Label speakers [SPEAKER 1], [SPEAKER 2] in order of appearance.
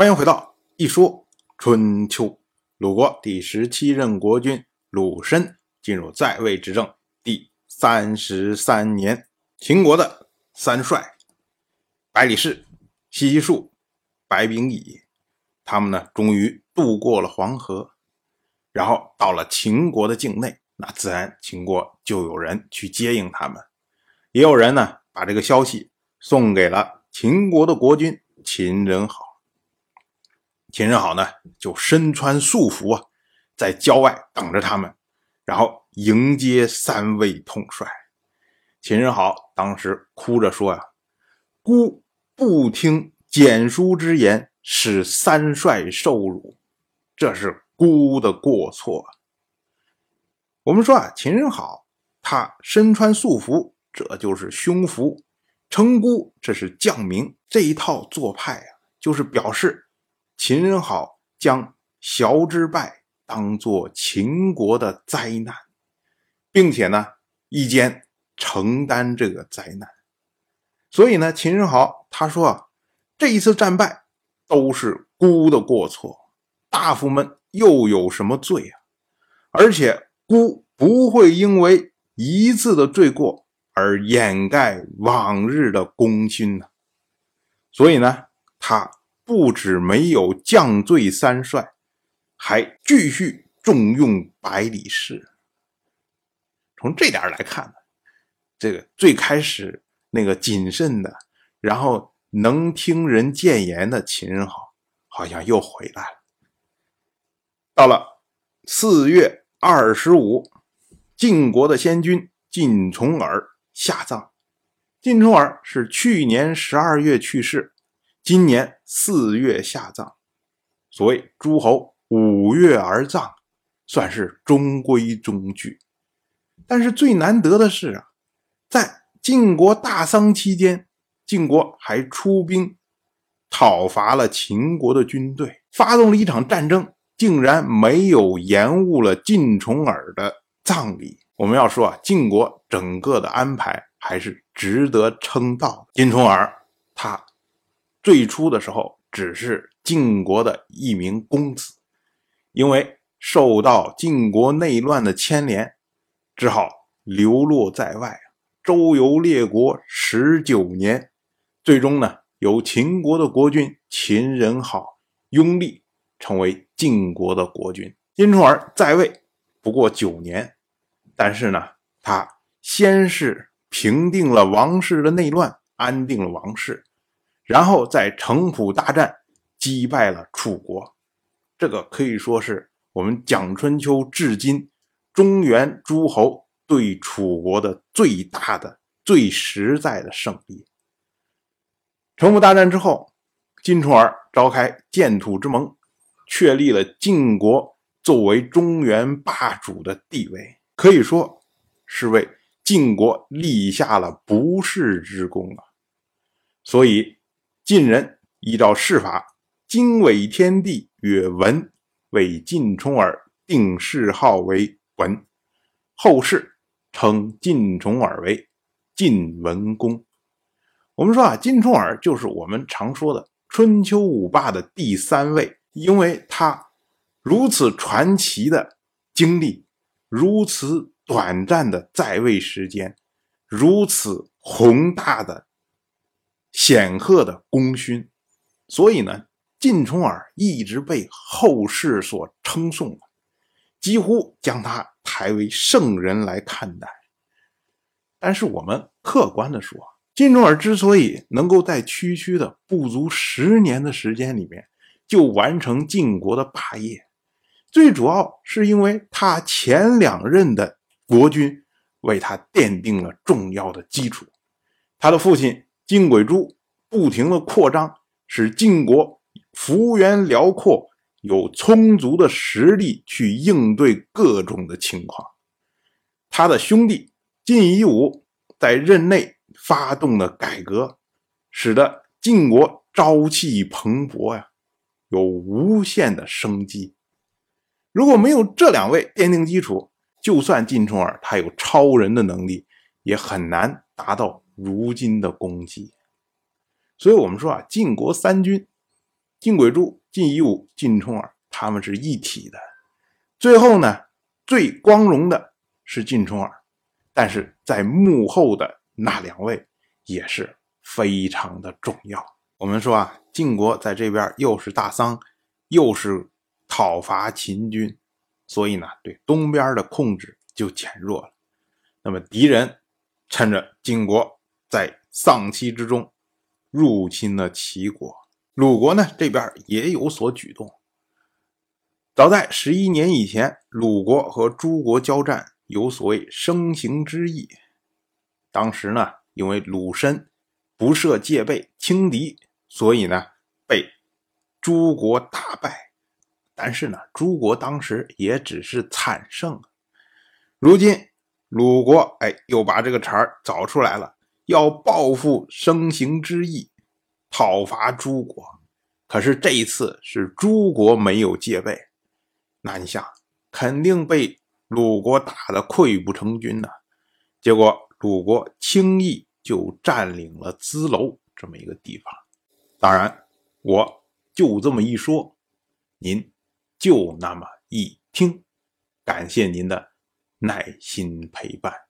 [SPEAKER 1] 欢迎回到一说春秋。鲁国第十七任国君鲁申进入在位执政第三十三年，秦国的三帅百里氏、西西数、白秉乙，他们呢终于渡过了黄河，然后到了秦国的境内，那自然秦国就有人去接应他们，也有人呢把这个消息送给了秦国的国君秦人好。秦人好呢，就身穿素服啊，在郊外等着他们，然后迎接三位统帅。秦人好当时哭着说：“呀，孤不听简书之言，使三帅受辱，这是孤的过错。”我们说啊，秦人好，他身穿素服，这就是胸服；称孤，这是将名。这一套做派啊，就是表示。秦人好将小之败当做秦国的灾难，并且呢，一肩承担这个灾难。所以呢，秦人好他说啊，这一次战败都是孤的过错，大夫们又有什么罪啊？而且孤不会因为一次的罪过而掩盖往日的功勋呢。所以呢，他。不止没有降罪三帅，还继续重用百里氏。从这点来看呢，这个最开始那个谨慎的，然后能听人谏言的秦人好，好像又回来了。到了四月二十五，晋国的先君晋重耳下葬。晋重耳是去年十二月去世。今年四月下葬，所谓诸侯五月而葬，算是中规中矩。但是最难得的是啊，在晋国大丧期间，晋国还出兵讨伐了秦国的军队，发动了一场战争，竟然没有延误了晋重耳的葬礼。我们要说啊，晋国整个的安排还是值得称道。晋重耳他。最初的时候，只是晋国的一名公子，因为受到晋国内乱的牵连，只好流落在外，周游列国十九年，最终呢，由秦国的国君秦人好拥立，成为晋国的国君。殷重耳在位不过九年，但是呢，他先是平定了王室的内乱，安定了王室。然后在城濮大战击败了楚国，这个可以说是我们讲春秋至今中原诸侯对楚国的最大的、最实在的胜利。城濮大战之后，晋重耳召开建土之盟，确立了晋国作为中原霸主的地位，可以说是为晋国立下了不世之功啊！所以。晋人依照世法，经纬天地曰文，为晋重耳定谥号为文，后世称晋重耳为晋文公。我们说啊，晋重耳就是我们常说的春秋五霸的第三位，因为他如此传奇的经历，如此短暂的在位时间，如此宏大的。显赫的功勋，所以呢，晋重耳一直被后世所称颂，几乎将他抬为圣人来看待。但是我们客观的说，晋重耳之所以能够在区区的不足十年的时间里面就完成晋国的霸业，最主要是因为他前两任的国君为他奠定了重要的基础，他的父亲。晋轨珠不停的扩张，使晋国幅员辽阔，有充足的实力去应对各种的情况。他的兄弟晋夷吾在任内发动了改革，使得晋国朝气蓬勃呀，有无限的生机。如果没有这两位奠定基础，就算晋重耳他有超人的能力，也很难达到。如今的功绩，所以我们说啊，晋国三军晋轨柱、晋夷吾、晋重耳，他们是一体的。最后呢，最光荣的是晋重耳，但是在幕后的那两位也是非常的重要。我们说啊，晋国在这边又是大丧，又是讨伐秦军，所以呢，对东边的控制就减弱了。那么敌人趁着晋国在丧期之中入侵了齐国。鲁国呢这边也有所举动。早在十一年以前，鲁国和诸国交战，有所谓生行之意。当时呢，因为鲁申不设戒备，轻敌，所以呢被诸国大败。但是呢，诸国当时也只是惨胜。如今鲁国哎又把这个茬儿找出来了，要报复生形之意。讨伐诸国，可是这一次是诸国没有戒备，那你想，肯定被鲁国打得溃不成军呐。结果鲁国轻易就占领了淄楼这么一个地方。当然，我就这么一说，您就那么一听。感谢您的耐心陪伴。